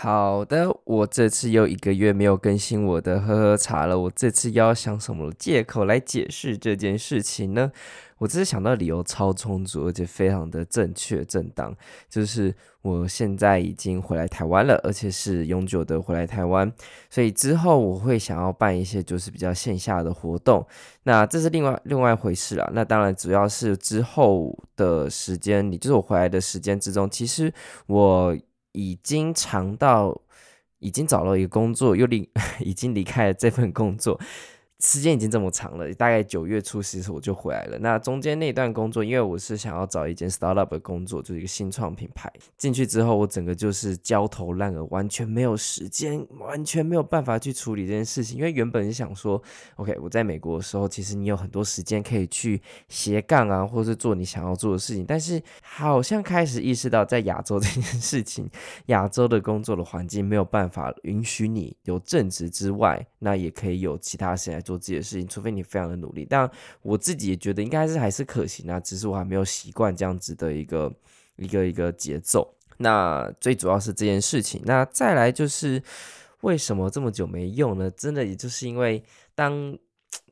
好的，我这次又一个月没有更新我的喝喝茶了。我这次要想什么借口来解释这件事情呢？我只是想到理由超充足，而且非常的正确正当，就是我现在已经回来台湾了，而且是永久的回来台湾，所以之后我会想要办一些就是比较线下的活动。那这是另外另外一回事了。那当然主要是之后的时间，你就是我回来的时间之中，其实我。已经尝到，已经找了一个工作，又离 已经离开了这份工作。时间已经这么长了，大概九月初其实我就回来了。那中间那段工作，因为我是想要找一间 startup 的工作，就是一个新创品牌。进去之后，我整个就是焦头烂额，完全没有时间，完全没有办法去处理这件事情。因为原本是想说，OK，我在美国的时候，其实你有很多时间可以去斜杠啊，或是做你想要做的事情。但是好像开始意识到，在亚洲 这件事情，亚洲的工作的环境没有办法允许你有正职之外，那也可以有其他时间做自己的事情，除非你非常的努力。但我自己也觉得应该是还是可行啊，只是我还没有习惯这样子的一个一个一个节奏。那最主要是这件事情。那再来就是为什么这么久没用呢？真的也就是因为当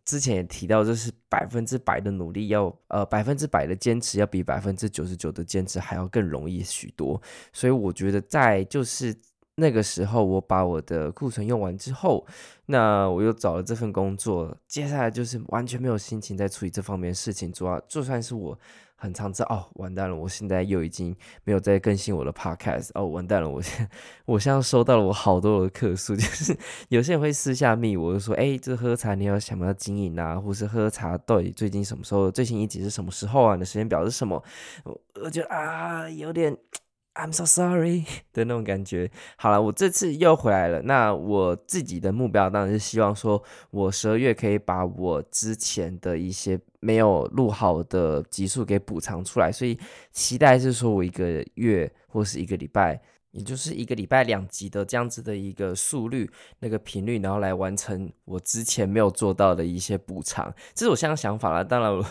之前也提到，就是百分之百的努力要呃百分之百的坚持要比百分之九十九的坚持还要更容易许多。所以我觉得在就是。那个时候，我把我的库存用完之后，那我又找了这份工作。接下来就是完全没有心情在处理这方面的事情。主要就算是我很常知道，哦，完蛋了，我现在又已经没有再更新我的 podcast。哦，完蛋了，我现我现在收到了我好多的客诉，就是有些人会私下密我，就说，哎，这喝茶你要想不要经营啊？或是喝茶到底最近什么时候？最新一集是什么时候啊？你的时间表是什么？我我觉得啊，有点。I'm so sorry 的那种感觉。好了，我这次又回来了。那我自己的目标当然是希望说，我十二月可以把我之前的一些没有录好的集数给补偿出来。所以期待是说我一个月或是一个礼拜。也就是一个礼拜两集的这样子的一个速率，那个频率，然后来完成我之前没有做到的一些补偿，这是我现在想法啦。当然我，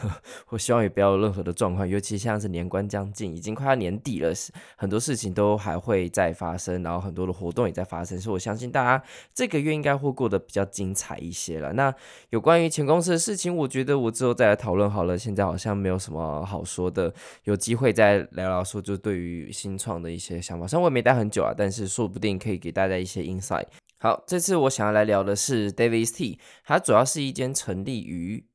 我希望也不要有任何的状况，尤其像是年关将近，已经快要年底了，很多事情都还会再发生，然后很多的活动也在发生，所以我相信大家这个月应该会过得比较精彩一些了。那有关于前公司的事情，我觉得我之后再来讨论好了。现在好像没有什么好说的，有机会再聊聊说，就对于新创的一些想法，虽然我也没带很久啊，但是说不定可以给大家一些 insight。好，这次我想要来聊的是 Davis T，它主要是一间成立于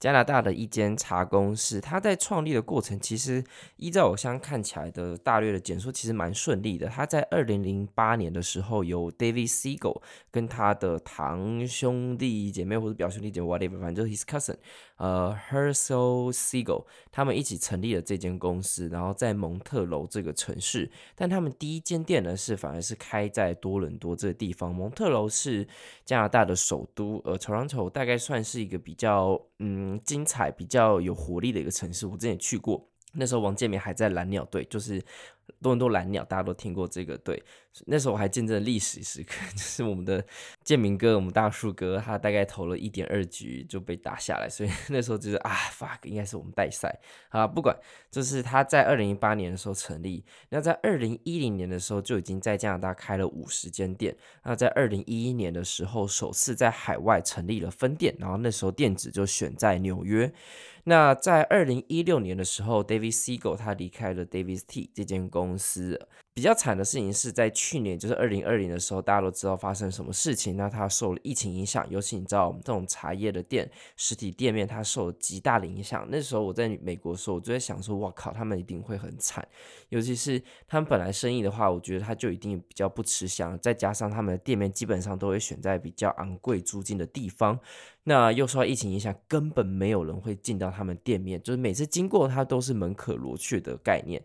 加拿大的一间茶公司，它在创立的过程，其实依照我相看起来的大略的简述，其实蛮顺利的。他在二零零八年的时候，由 David Seagull 跟他的堂兄弟姐妹或者表兄弟姐妹 whatever，反正就是 his cousin，呃，Herschel Seagull，他们一起成立了这间公司，然后在蒙特楼这个城市。但他们第一间店呢，是反而是开在多伦多这个地方。蒙特楼是加拿大的首都，而 Toronto 大概算是一个比较嗯。精彩、比较有活力的一个城市，我之前去过。那时候王建民还在蓝鸟队，就是。多伦多蓝鸟，大家都听过这个队。那时候我还见证历史时刻，就是我们的建明哥，我们大树哥，他大概投了一点二局就被打下来，所以 那时候就是啊，fuck，应该是我们带赛。啊，不管，就是他在二零一八年的时候成立，那在二零一零年的时候就已经在加拿大开了五十间店。那在二零一一年的时候，首次在海外成立了分店，然后那时候店址就选在纽约。那在二零一六年的时候，David Seagull 他离开了 David T 这间公公司。比较惨的事情是在去年，就是二零二零的时候，大家都知道发生什么事情。那它受了疫情影响，尤其你知道我们这种茶叶的店，实体店面，它受了极大的影响。那时候我在美国的时候，我就在想说，哇靠，他们一定会很惨。尤其是他们本来生意的话，我觉得他就一定比较不吃香。再加上他们的店面基本上都会选在比较昂贵租金的地方，那又受到疫情影响，根本没有人会进到他们店面，就是每次经过它都是门可罗雀的概念。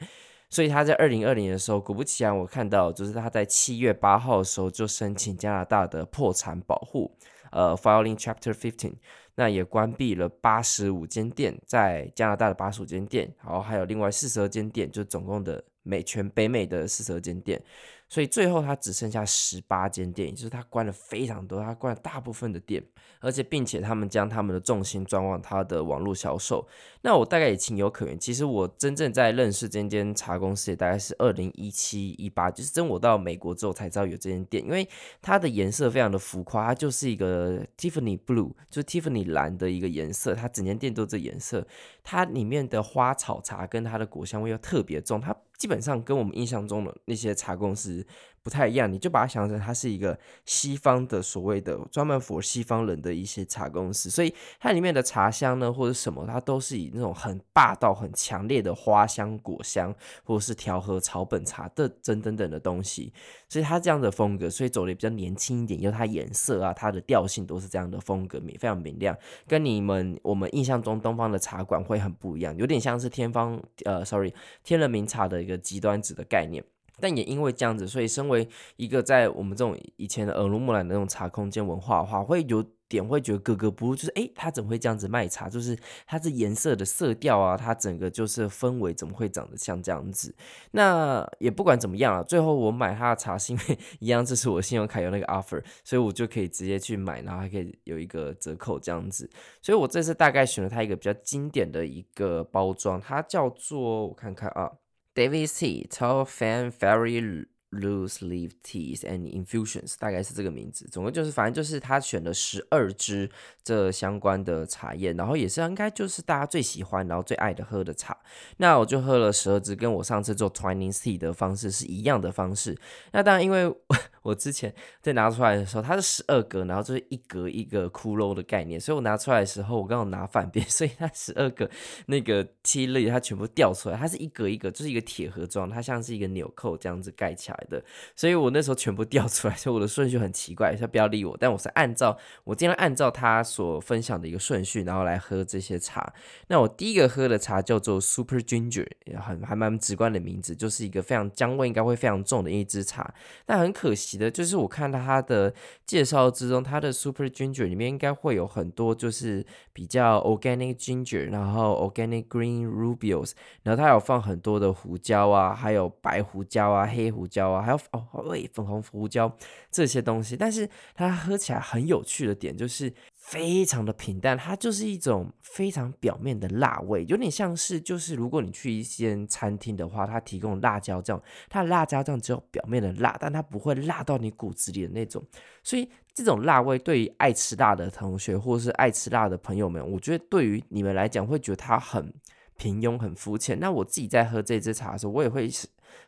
所以他在二零二零的时候，果不其然，我看到就是他在七月八号的时候就申请加拿大的破产保护，呃，Filing Chapter Fifteen，那也关闭了八十五间店，在加拿大的八十五间店，然后还有另外四十二间店，就总共的美全北美的四十二间店。所以最后他只剩下十八间店，也就是他关了非常多，他关了大部分的店，而且并且他们将他们的重心转往他的网络销售。那我大概也情有可原。其实我真正在认识这间茶公司也大概是二零一七一八，就是真我到美国之后才知道有这间店，因为它的颜色非常的浮夸，它就是一个 Tiffany Blue，就是 Tiffany 蓝的一个颜色，它整间店都这颜色，它里面的花草茶跟它的果香味又特别重，它。基本上跟我们印象中的那些茶公司不太一样，你就把它想成它是一个西方的所谓的专门 for 西方人的一些茶公司，所以它里面的茶香呢或者什么，它都是以那种很霸道、很强烈的花香、果香，或者是调和草本茶的等等等的东西，所以它这样的风格，所以走的比较年轻一点，因为它颜色啊、它的调性都是这样的风格，明非常明亮，跟你们我们印象中东方的茶馆会很不一样，有点像是天方呃，sorry，天人茗茶的一个极端值的概念。但也因为这样子，所以身为一个在我们这种以前的耳濡目染的那种茶空间文化的话，会有点会觉得格格不入，就是诶，他怎么会这样子卖茶？就是它这颜色的色调啊，它整个就是氛围怎么会长得像这样子？那也不管怎么样啊，最后我买他的茶是因为一样，这是我信用卡有那个 offer，所以我就可以直接去买，然后还可以有一个折扣这样子。所以我这次大概选了它一个比较经典的一个包装，它叫做我看看啊。David C. Tall Fan Fairy Loose Leaf Teas and Infusions，大概是这个名字。总共就是，反正就是他选了十二支这相关的茶叶，然后也是应该就是大家最喜欢，然后最爱的喝的茶。那我就喝了十二支，跟我上次做 Twinings Tea 的方式是一样的方式。那当然，因为 我之前在拿出来的时候，它是十二格，然后就是一格一个骷髅的概念，所以我拿出来的时候，我刚好拿反边，所以它十二个那个 tea 它全部掉出来，它是一格一个，就是一个铁盒装，它像是一个纽扣这样子盖起来的，所以我那时候全部掉出来，所以我的顺序很奇怪，他不要理我，但我是按照我尽量按照他所分享的一个顺序，然后来喝这些茶。那我第一个喝的茶叫做 Super Ginger，也很还蛮直观的名字，就是一个非常姜味应该会非常重的一支茶，但很可惜的。就是我看到它的介绍之中，它的 Super Ginger 里面应该会有很多就是比较 Organic Ginger，然后 Organic Green Rubios，然后它有放很多的胡椒啊，还有白胡椒啊、黑胡椒，还有哦喂粉红胡椒这些东西。但是它喝起来很有趣的点就是。非常的平淡，它就是一种非常表面的辣味，有点像是就是如果你去一间餐厅的话，它提供辣椒酱，它的辣椒酱只有表面的辣，但它不会辣到你骨子里的那种。所以这种辣味对于爱吃辣的同学或是爱吃辣的朋友们，我觉得对于你们来讲会觉得它很平庸、很肤浅。那我自己在喝这支茶的时候，我也会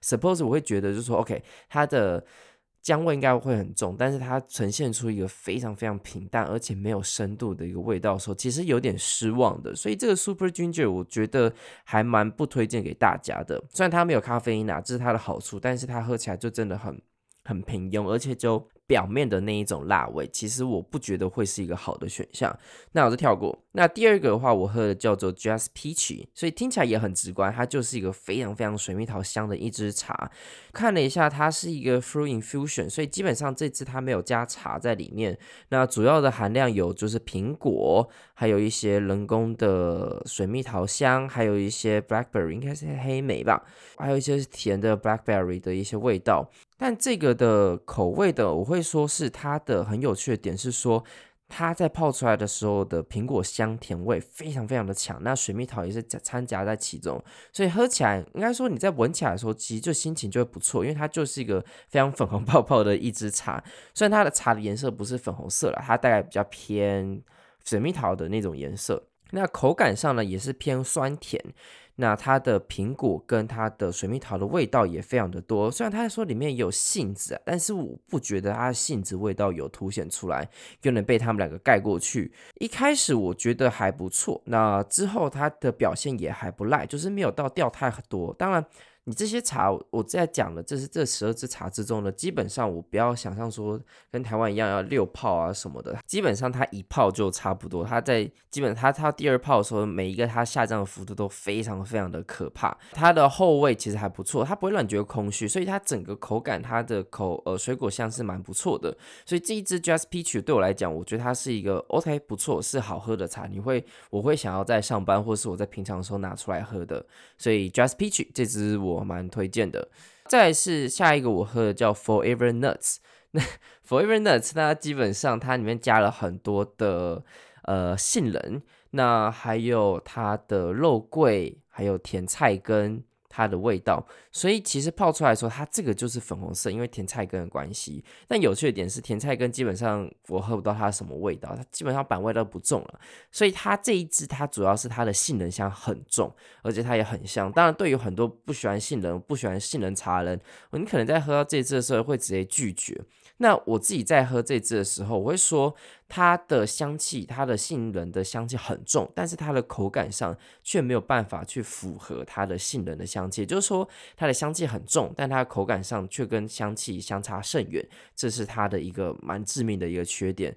suppose 我会觉得就是说，OK，它的。姜味应该会很重，但是它呈现出一个非常非常平淡而且没有深度的一个味道的时候，其实有点失望的。所以这个 Super Ginger 我觉得还蛮不推荐给大家的。虽然它没有咖啡因啊，这是它的好处，但是它喝起来就真的很很平庸，而且就。表面的那一种辣味，其实我不觉得会是一个好的选项。那我就跳过。那第二个的话，我喝的叫做 Just Peachy，所以听起来也很直观，它就是一个非常非常水蜜桃香的一支茶。看了一下，它是一个 Fruit Infusion，所以基本上这支它没有加茶在里面。那主要的含量有就是苹果，还有一些人工的水蜜桃香，还有一些 Blackberry，应该是黑莓吧，还有一些甜的 Blackberry 的一些味道。但这个的口味的，我会说是它的很有趣的点是说，它在泡出来的时候的苹果香甜味非常非常的强，那水蜜桃也是掺杂在其中，所以喝起来应该说你在闻起来的时候，其实就心情就会不错，因为它就是一个非常粉红泡泡的一支茶，虽然它的茶的颜色不是粉红色了，它大概比较偏水蜜桃的那种颜色，那口感上呢也是偏酸甜。那它的苹果跟它的水蜜桃的味道也非常的多，虽然他说里面有杏子，但是我不觉得它的杏子味道有凸显出来，又能被他们两个盖过去。一开始我觉得还不错，那之后它的表现也还不赖，就是没有到掉太多。当然。你这些茶，我在讲的，这是这十二支茶之中呢，基本上我不要想象说跟台湾一样要六泡啊什么的，基本上它一泡就差不多。它在基本它它第二泡的时候，每一个它下降的幅度都非常非常的可怕。它的后味其实还不错，它不会让你觉得空虚，所以它整个口感它的口呃水果香是蛮不错的。所以这一支 Just Peach 对我来讲，我觉得它是一个 OK 不错，是好喝的茶。你会我会想要在上班或是我在平常的时候拿出来喝的。所以 Just Peach 这支我。我蛮推荐的。再是下一个我喝的叫 Forever Nuts。那 Forever Nuts 它基本上它里面加了很多的呃杏仁，那还有它的肉桂，还有甜菜根。它的味道，所以其实泡出来的时候，它这个就是粉红色，因为甜菜根的关系。但有趣的点是，甜菜根基本上我喝不到它什么味道，它基本上板味都不重了。所以它这一支，它主要是它的杏仁香很重，而且它也很香。当然，对于很多不喜欢杏仁、不喜欢杏仁茶的人，你可能在喝到这支的时候会直接拒绝。那我自己在喝这支的时候，我会说它的香气，它的杏仁的香气很重，但是它的口感上却没有办法去符合它的杏仁的香气，也就是说它的香气很重，但它的口感上却跟香气相差甚远，这是它的一个蛮致命的一个缺点。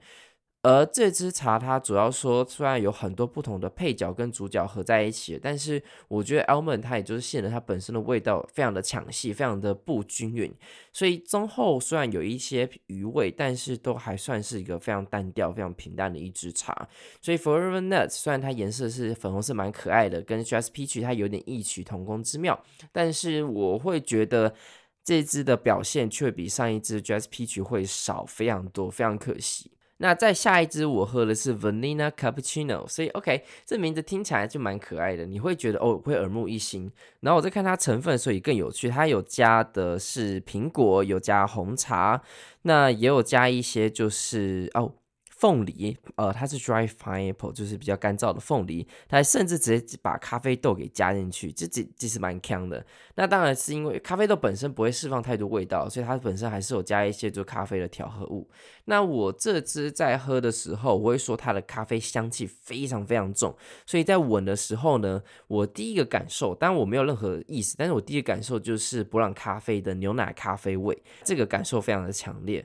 而这支茶，它主要说虽然有很多不同的配角跟主角合在一起，但是我觉得 almond 它也就是显得它本身的味道非常的抢戏，非常的不均匀，所以中后虽然有一些余味，但是都还算是一个非常单调、非常平淡的一支茶。所以 Forever Nuts 虽然它颜色是粉红色，蛮可爱的，跟 Just Peach 它有点异曲同工之妙，但是我会觉得这支的表现却比上一支 Just Peach 会少非常多，非常可惜。那再下一支我喝的是 Vanilla Cappuccino，所以 OK，这名字听起来就蛮可爱的，你会觉得哦会耳目一新。然后我再看它成分，所以更有趣，它有加的是苹果，有加红茶，那也有加一些就是哦。凤梨，呃，它是 dry pineapple，就是比较干燥的凤梨，它甚至直接把咖啡豆给加进去，这这其实蛮强的。那当然是因为咖啡豆本身不会释放太多味道，所以它本身还是有加一些做咖啡的调和物。那我这支在喝的时候，我会说它的咖啡香气非常非常重，所以在闻的时候呢，我第一个感受，当然我没有任何意思，但是我第一个感受就是伯朗咖啡的牛奶咖啡味，这个感受非常的强烈。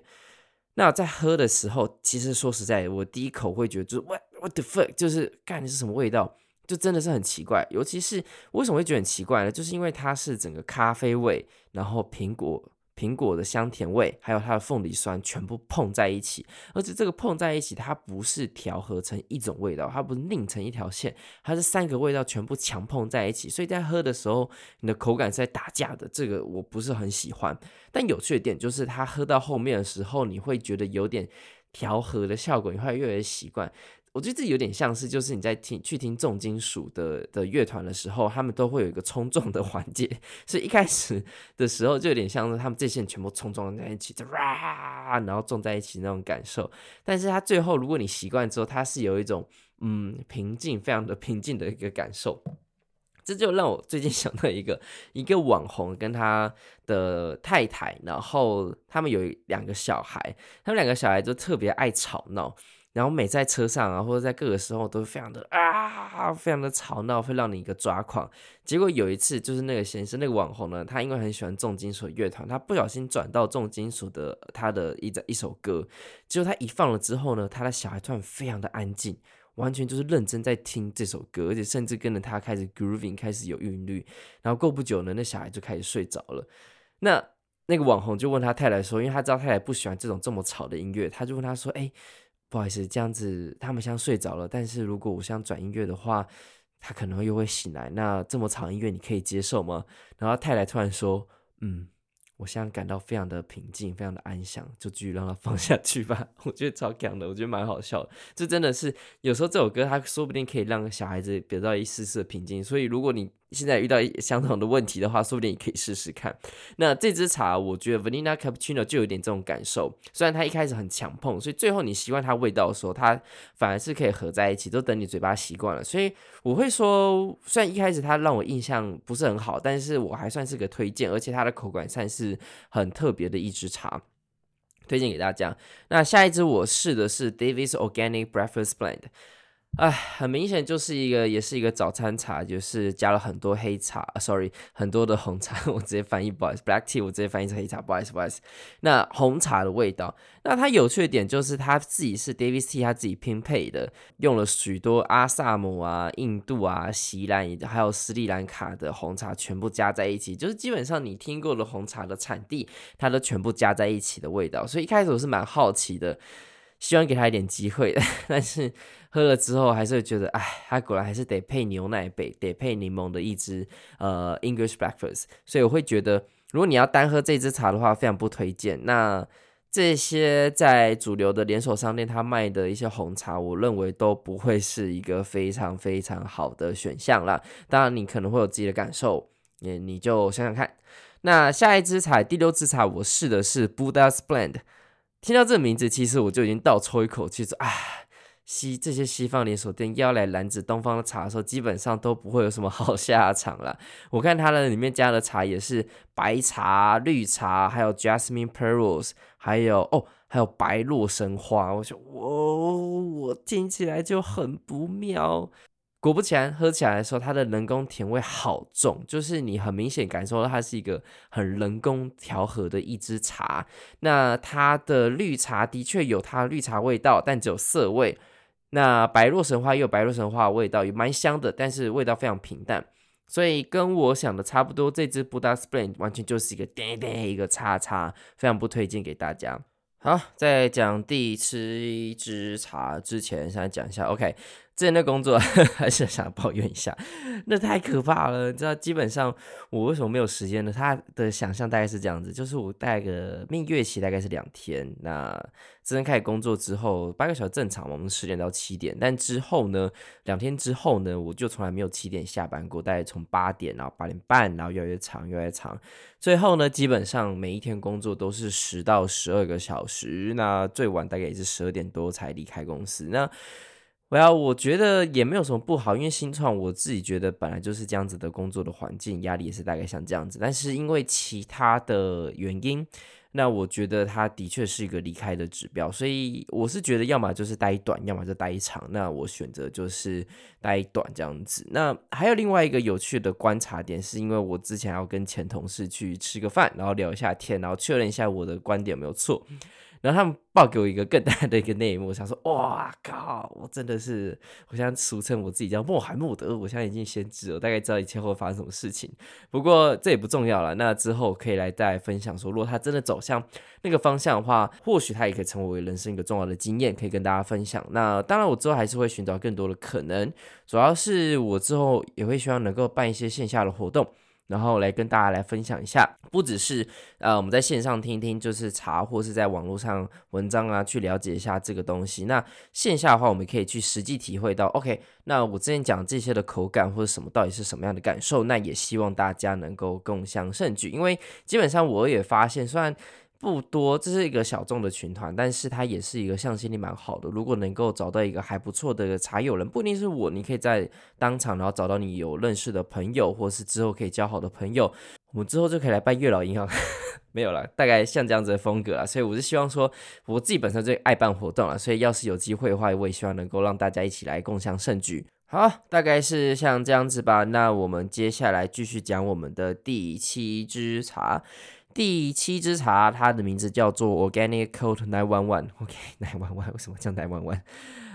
那在喝的时候，其实说实在，我第一口会觉得就是 what what the fuck，就是干的是什么味道，就真的是很奇怪。尤其是为什么会觉得很奇怪呢？就是因为它是整个咖啡味，然后苹果。苹果的香甜味，还有它的凤梨酸，全部碰在一起，而且这个碰在一起，它不是调和成一种味道，它不是拧成一条线，它是三个味道全部强碰在一起，所以在喝的时候，你的口感是在打架的，这个我不是很喜欢。但有趣的点就是，它喝到后面的时候，你会觉得有点调和的效果，你会越来越习惯。我觉得这有点像是，就是你在听去听重金属的的乐团的时候，他们都会有一个冲撞的环节，所以一开始的时候就有点像是他们这些人全部冲撞在一起，就哇，然后撞在一起那种感受。但是它最后，如果你习惯之后，它是有一种嗯平静，非常的平静的一个感受。这就让我最近 想到一个一个网红跟他的太太，然后他们有两个小孩，他们两个小孩就特别爱吵闹。然后每在车上啊，或者在各个时候都非常的啊，非常的吵闹，会让你一个抓狂。结果有一次，就是那个先生，那个网红呢，他因为很喜欢重金属乐团，他不小心转到重金属的他的一一首歌，结果他一放了之后呢，他的小孩突然非常的安静，完全就是认真在听这首歌，而且甚至跟着他开始 grooving，开始有韵律。然后过不久呢，那小孩就开始睡着了。那那个网红就问他太太说，因为他知道太太不喜欢这种这么吵的音乐，他就问他说，哎。不好意思，这样子他们像睡着了，但是如果我想转音乐的话，他可能又会醒来。那这么长音乐你可以接受吗？然后太太突然说：“嗯。”我现在感到非常的平静，非常的安详，就继续让它放下去吧。我觉得超强的，我觉得蛮好笑的。这真的是有时候这首歌，它说不定可以让小孩子得到一丝丝的平静。所以如果你现在遇到相同的问题的话，说不定你可以试试看。那这支茶，我觉得 Vanilla Cappuccino 就有点这种感受。虽然它一开始很强碰，所以最后你习惯它味道的时候，它反而是可以合在一起，都等你嘴巴习惯了。所以我会说，虽然一开始它让我印象不是很好，但是我还算是个推荐，而且它的口感算是。很特别的一支茶，推荐给大家。那下一支我试的是 Davis Organic Breakfast Blend。哎，很明显就是一个，也是一个早餐茶，就是加了很多黑茶，sorry，很多的红茶，我直接翻译，不好意思，black tea，我直接翻译成黑茶，不好意思，不好意思。那红茶的味道，那它有趣的点就是它自己是 David Tea，他自己拼配的，用了许多阿萨姆啊、印度啊、锡兰，还有斯里兰卡的红茶全部加在一起，就是基本上你听过的红茶的产地，它都全部加在一起的味道。所以一开始我是蛮好奇的，希望给他一点机会，但是。喝了之后还是觉得，哎，它果然还是得配牛奶杯，得配柠檬的一支呃 English breakfast，所以我会觉得，如果你要单喝这支茶的话，非常不推荐。那这些在主流的连锁商店，它卖的一些红茶，我认为都不会是一个非常非常好的选项啦。当然，你可能会有自己的感受，你你就想想看。那下一支茶，第六支茶，我试的是 Buddha's Blend。听到这名字，其实我就已经倒抽一口气，说，哎。西这些西方连锁店要来拦止东方的茶的时候，基本上都不会有什么好下场了。我看它的里面加的茶也是白茶、绿茶，还有 Jasmine Pearls，还有哦，还有白洛神花。我说，哦，我听起来就很不妙。果不其然，喝起来的时候，它的人工甜味好重，就是你很明显感受到它是一个很人工调和的一支茶。那它的绿茶的确有它绿茶味道，但只有涩味。那白洛神花也有白洛神花的味道，也蛮香的，但是味道非常平淡，所以跟我想的差不多。这支 Buddha's Blend 完全就是一个一个叉叉，非常不推荐给大家。好，在讲第七支茶之前，先讲一下，OK。之前的工作 还是想抱怨一下，那太可怕了。你知道，基本上我为什么没有时间呢？他的想象大概是这样子，就是我带个蜜月期大概是两天。那真正开始工作之后，八个小时正常嘛，我们十点到七点。但之后呢，两天之后呢，我就从来没有七点下班过，大概从八点，然后八点半，然后越来越长，越来越长。最后呢，基本上每一天工作都是十到十二个小时。那最晚大概也是十二点多才离开公司。那我要，我觉得也没有什么不好，因为新创我自己觉得本来就是这样子的工作的环境，压力也是大概像这样子。但是因为其他的原因，那我觉得它的确是一个离开的指标，所以我是觉得要么就是待短，要么就待长。那我选择就是待短这样子。那还有另外一个有趣的观察点，是因为我之前要跟前同事去吃个饭，然后聊一下天，然后确认一下我的观点有没有错。然后他们报给我一个更大的一个内幕，我想说，哇靠！我真的是，我现在俗称我自己叫穆罕默德，我现在已经先知了，大概知道以前会发生什么事情。不过这也不重要了，那之后可以来再分享说，如果他真的走向那个方向的话，或许他也可以成为人生一个重要的经验，可以跟大家分享。那当然，我之后还是会寻找更多的可能，主要是我之后也会希望能够办一些线下的活动。然后来跟大家来分享一下，不只是呃我们在线上听听，就是查或是在网络上文章啊，去了解一下这个东西。那线下的话，我们可以去实际体会到，OK，那我之前讲这些的口感或者什么，到底是什么样的感受？那也希望大家能够共享盛举，因为基本上我也发现，虽然。不多，这是一个小众的群团，但是它也是一个向心力蛮好的。如果能够找到一个还不错的茶友人，不一定是我，你可以在当场，然后找到你有认识的朋友，或是之后可以交好的朋友，我们之后就可以来办月老银行。没有了，大概像这样子的风格啊。所以我是希望说，我自己本身最爱办活动了，所以要是有机会的话，我也希望能够让大家一起来共享盛举。好，大概是像这样子吧。那我们接下来继续讲我们的第七支茶。第七支茶，它的名字叫做 Organic Cold Nine One One。OK，Nine One One 为什么叫 Nine One One？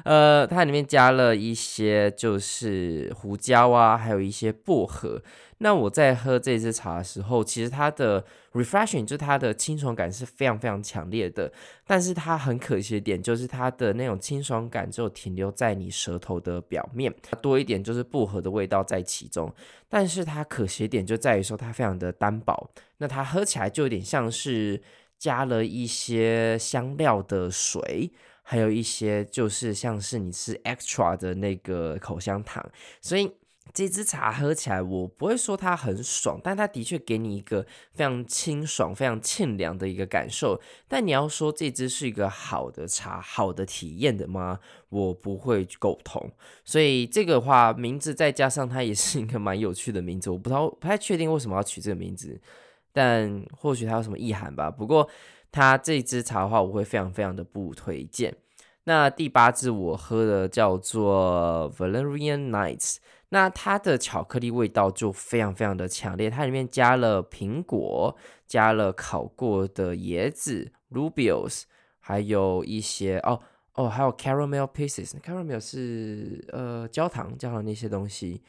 呃，它里面加了一些就是胡椒啊，还有一些薄荷。那我在喝这支茶的时候，其实它的 refreshing 就是它的清爽感是非常非常强烈的。但是它很可惜的点就是它的那种清爽感就停留在你舌头的表面，多一点就是薄荷的味道在其中。但是它可惜的点就在于说它非常的单薄，那它喝起来就有点像是加了一些香料的水。还有一些就是像是你吃 extra 的那个口香糖，所以这支茶喝起来我不会说它很爽，但它的确给你一个非常清爽、非常沁凉的一个感受。但你要说这支是一个好的茶、好的体验的吗？我不会苟同。所以这个话名字再加上它也是一个蛮有趣的名字，我不知道不太确定为什么要取这个名字，但或许它有什么意涵吧。不过。它这支茶的话，我会非常非常的不推荐。那第八支我喝的叫做 Valerian Nights，那它的巧克力味道就非常非常的强烈，它里面加了苹果，加了烤过的椰子 Rubios，还有一些哦哦，还有 caramel pieces，caramel 是呃焦糖焦糖那些东西。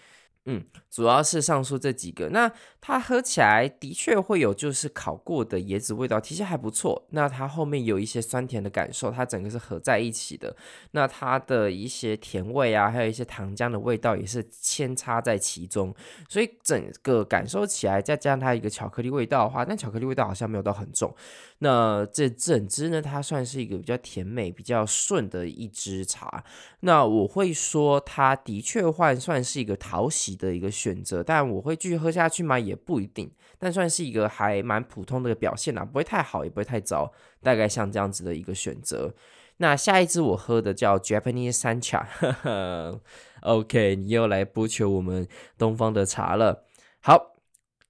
嗯，主要是上述这几个，那它喝起来的确会有就是烤过的椰子味道，其实还不错。那它后面有一些酸甜的感受，它整个是合在一起的。那它的一些甜味啊，还有一些糖浆的味道也是扦插在其中，所以整个感受起来，再加上它一个巧克力味道的话，但巧克力味道好像没有到很重。那这整支呢，它算是一个比较甜美、比较顺的一支茶。那我会说，它的确换算是一个讨喜的一个选择，但我会继续喝下去吗？也不一定，但算是一个还蛮普通的表现啦，不会太好，也不会太糟，大概像这样子的一个选择。那下一支我喝的叫 Japanese Sencha，呵 呵，OK，你又来播求我们东方的茶了。好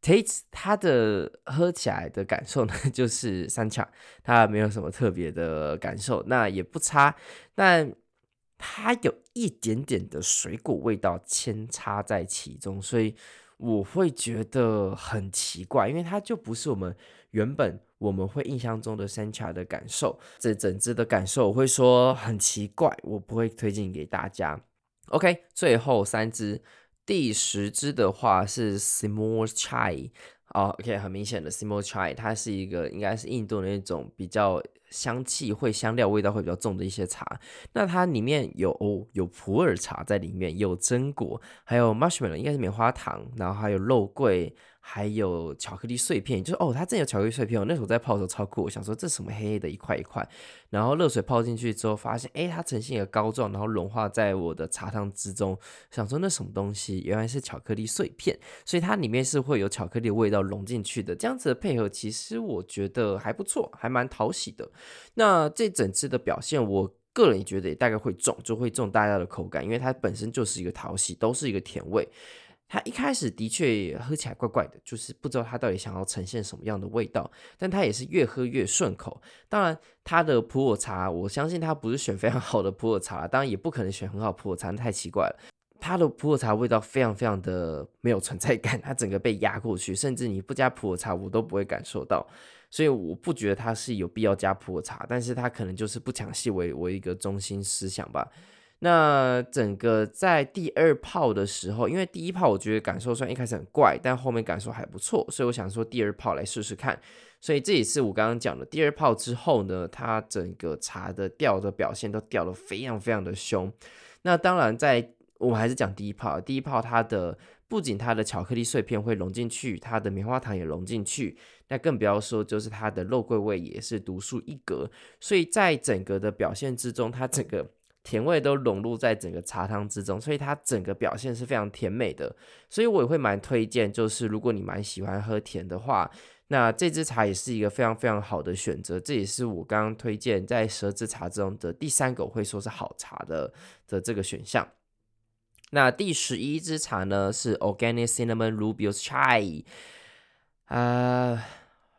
，Taste 它的喝起来的感受呢，就是 Sencha，它没有什么特别的感受，那也不差，但。它有一点点的水果味道牵插在其中，所以我会觉得很奇怪，因为它就不是我们原本我们会印象中的 Sencha 的感受。这整支的感受我会说很奇怪，我不会推荐给大家。OK，最后三支，第十支的话是 Simoor Chai 哦，OK，很明显的 Simoor Chai，它是一个应该是印度的那种比较。香气会香料味道会比较重的一些茶，那它里面有哦，有普洱茶在里面，有榛果，还有 marshmallow 应该是棉花糖，然后还有肉桂。还有巧克力碎片，就是哦，它真的有巧克力碎片哦。那时候在泡的时候超酷，我想说这什么黑黑的一块一块，然后热水泡进去之后，发现哎，它呈现一个膏状，然后融化在我的茶汤之中。想说那什么东西，原来是巧克力碎片，所以它里面是会有巧克力味道融进去的。这样子的配合，其实我觉得还不错，还蛮讨喜的。那这整支的表现，我个人也觉得也大概会中，就会中大家的口感，因为它本身就是一个讨喜，都是一个甜味。它一开始的确喝起来怪怪的，就是不知道它到底想要呈现什么样的味道，但它也是越喝越顺口。当然，它的普洱茶，我相信它不是选非常好的普洱茶，当然也不可能选很好普洱茶，太奇怪了。它的普洱茶味道非常非常的没有存在感，它整个被压过去，甚至你不加普洱茶我都不会感受到，所以我不觉得它是有必要加普洱茶，但是它可能就是不抢戏为为一个中心思想吧。那整个在第二泡的时候，因为第一泡我觉得感受虽然一开始很怪，但后面感受还不错，所以我想说第二泡来试试看。所以这也是我刚刚讲的，第二泡之后呢，它整个茶的调的表现都调得非常非常的凶。那当然，在我们还是讲第一泡，第一泡它的不仅它的巧克力碎片会融进去，它的棉花糖也融进去，那更不要说就是它的肉桂味也是独树一格。所以在整个的表现之中，它整个。甜味都融入在整个茶汤之中，所以它整个表现是非常甜美的。所以我也会蛮推荐，就是如果你蛮喜欢喝甜的话，那这支茶也是一个非常非常好的选择。这也是我刚刚推荐在十二支茶中的第三个，我会说是好茶的的这个选项。那第十一支茶呢是 Organic Cinnamon Rubios Chai，啊，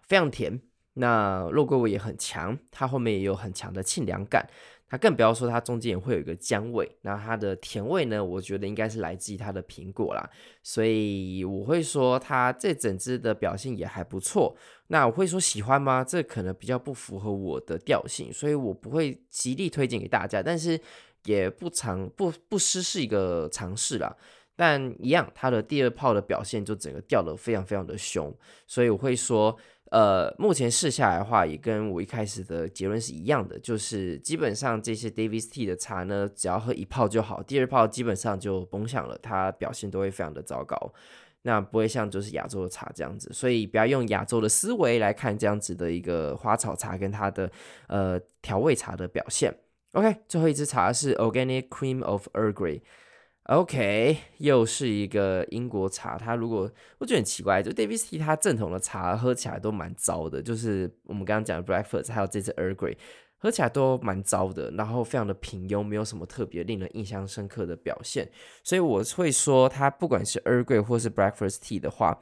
非常甜，那肉桂味也很强，它后面也有很强的沁凉感。它更不要说，它中间也会有一个姜味，那它的甜味呢？我觉得应该是来自于它的苹果啦，所以我会说它这整支的表现也还不错。那我会说喜欢吗？这可能比较不符合我的调性，所以我不会极力推荐给大家，但是也不尝不不失是一个尝试啦。但一样，它的第二泡的表现就整个掉得非常非常的凶，所以我会说。呃，目前试下来的话，也跟我一开始的结论是一样的，就是基本上这些 Davis Tea 的茶呢，只要喝一泡就好，第二泡基本上就崩响了，它表现都会非常的糟糕，那不会像就是亚洲的茶这样子，所以不要用亚洲的思维来看这样子的一个花草茶跟它的呃调味茶的表现。OK，最后一支茶是 Organic Cream of Earl Grey。OK，又是一个英国茶。它如果我觉得很奇怪，就 Davis Tea 它正统的茶喝起来都蛮糟的，就是我们刚刚讲的 Breakfast 还有这次 Earl Grey 喝起来都蛮糟的，然后非常的平庸，没有什么特别令人印象深刻的表现。所以我会说，它不管是 Earl Grey 或是 Breakfast Tea 的话，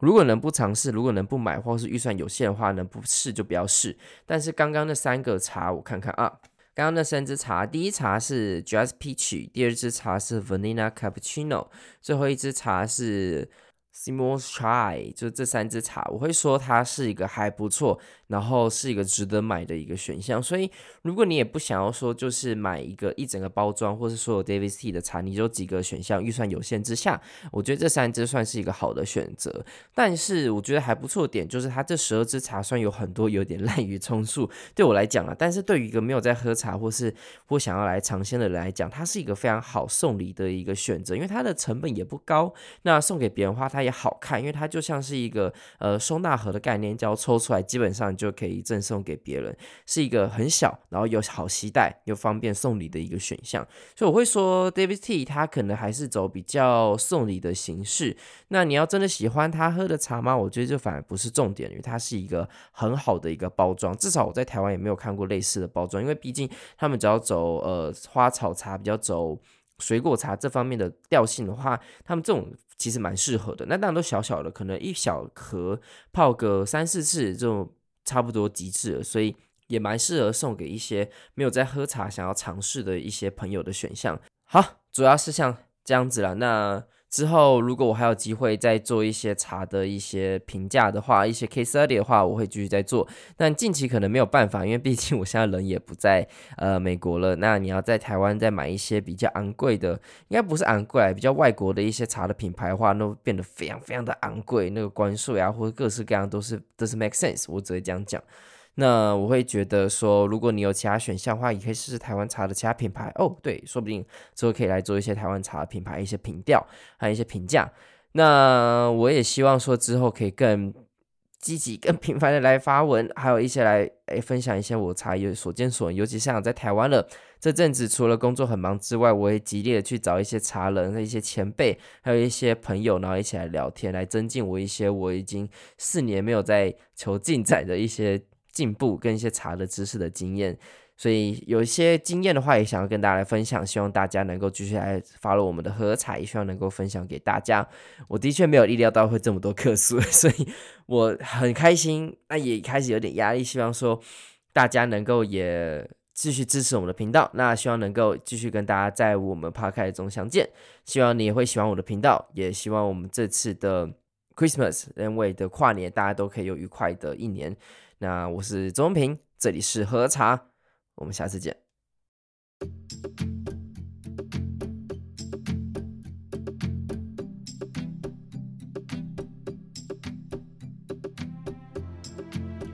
如果能不尝试，如果能不买，或是预算有限的话，能不试就不要试。但是刚刚那三个茶，我看看啊。刚刚那三支茶，第一茶是 Just Peach，第二支茶是 Vanilla Cappuccino，最后一支茶是 s i m o n s Chai，就这三支茶，我会说它是一个还不错。然后是一个值得买的一个选项，所以如果你也不想要说就是买一个一整个包装，或是所有 Davis T 的茶，你就几个选项，预算有限之下，我觉得这三支算是一个好的选择。但是我觉得还不错的点就是它这十二支茶算有很多有点滥竽充数，对我来讲啊，但是对于一个没有在喝茶或是或想要来尝鲜的人来讲，它是一个非常好送礼的一个选择，因为它的成本也不高，那送给别人的话它也好看，因为它就像是一个呃收纳盒的概念，只要抽出来基本上。就可以赠送给别人，是一个很小，然后又好携带又方便送礼的一个选项。所以我会说，Davis Tea 它可能还是走比较送礼的形式。那你要真的喜欢他喝的茶吗？我觉得这反而不是重点，因为它是一个很好的一个包装。至少我在台湾也没有看过类似的包装，因为毕竟他们只要走呃花草茶，比较走水果茶这方面的调性的话，他们这种。其实蛮适合的。那当然都小小的，可能一小盒泡个三四次这种。差不多极致了，所以也蛮适合送给一些没有在喝茶想要尝试的一些朋友的选项。好，主要是像这样子了。那之后如果我还有机会再做一些茶的一些评价的话，一些 case study 的话，我会继续再做。但近期可能没有办法，因为毕竟我现在人也不在呃美国了。那你要在台湾再买一些比较昂贵的，应该不是昂贵，比较外国的一些茶的品牌的话，那变得非常非常的昂贵，那个关税啊或者各式各样都是都是 make sense。我只会这样讲。那我会觉得说，如果你有其他选项的话，也可以试试台湾茶的其他品牌哦。对，说不定之后可以来做一些台湾茶的品牌一些评调，还有一些评价。那我也希望说之后可以更积极、更频繁的来发文，还有一些来诶分享一些我茶有所见所闻。尤其像在台湾了这阵子，除了工作很忙之外，我也极力的去找一些茶人和一些前辈，还有一些朋友，然后一起来聊天，来增进我一些我已经四年没有在求进展的一些。进步跟一些茶的知识的经验，所以有一些经验的话，也想要跟大家来分享。希望大家能够继续来发了我们的喝彩，也希望能够分享给大家。我的确没有意料到会这么多客诉，所以我很开心。那也开始有点压力，希望说大家能够也继续支持我们的频道。那希望能够继续跟大家在我们 p o d a 中相见。希望你也会喜欢我的频道，也希望我们这次的 Christmas 人为的跨年，大家都可以有愉快的一年。那我是周中平，这里是喝茶，我们下次见。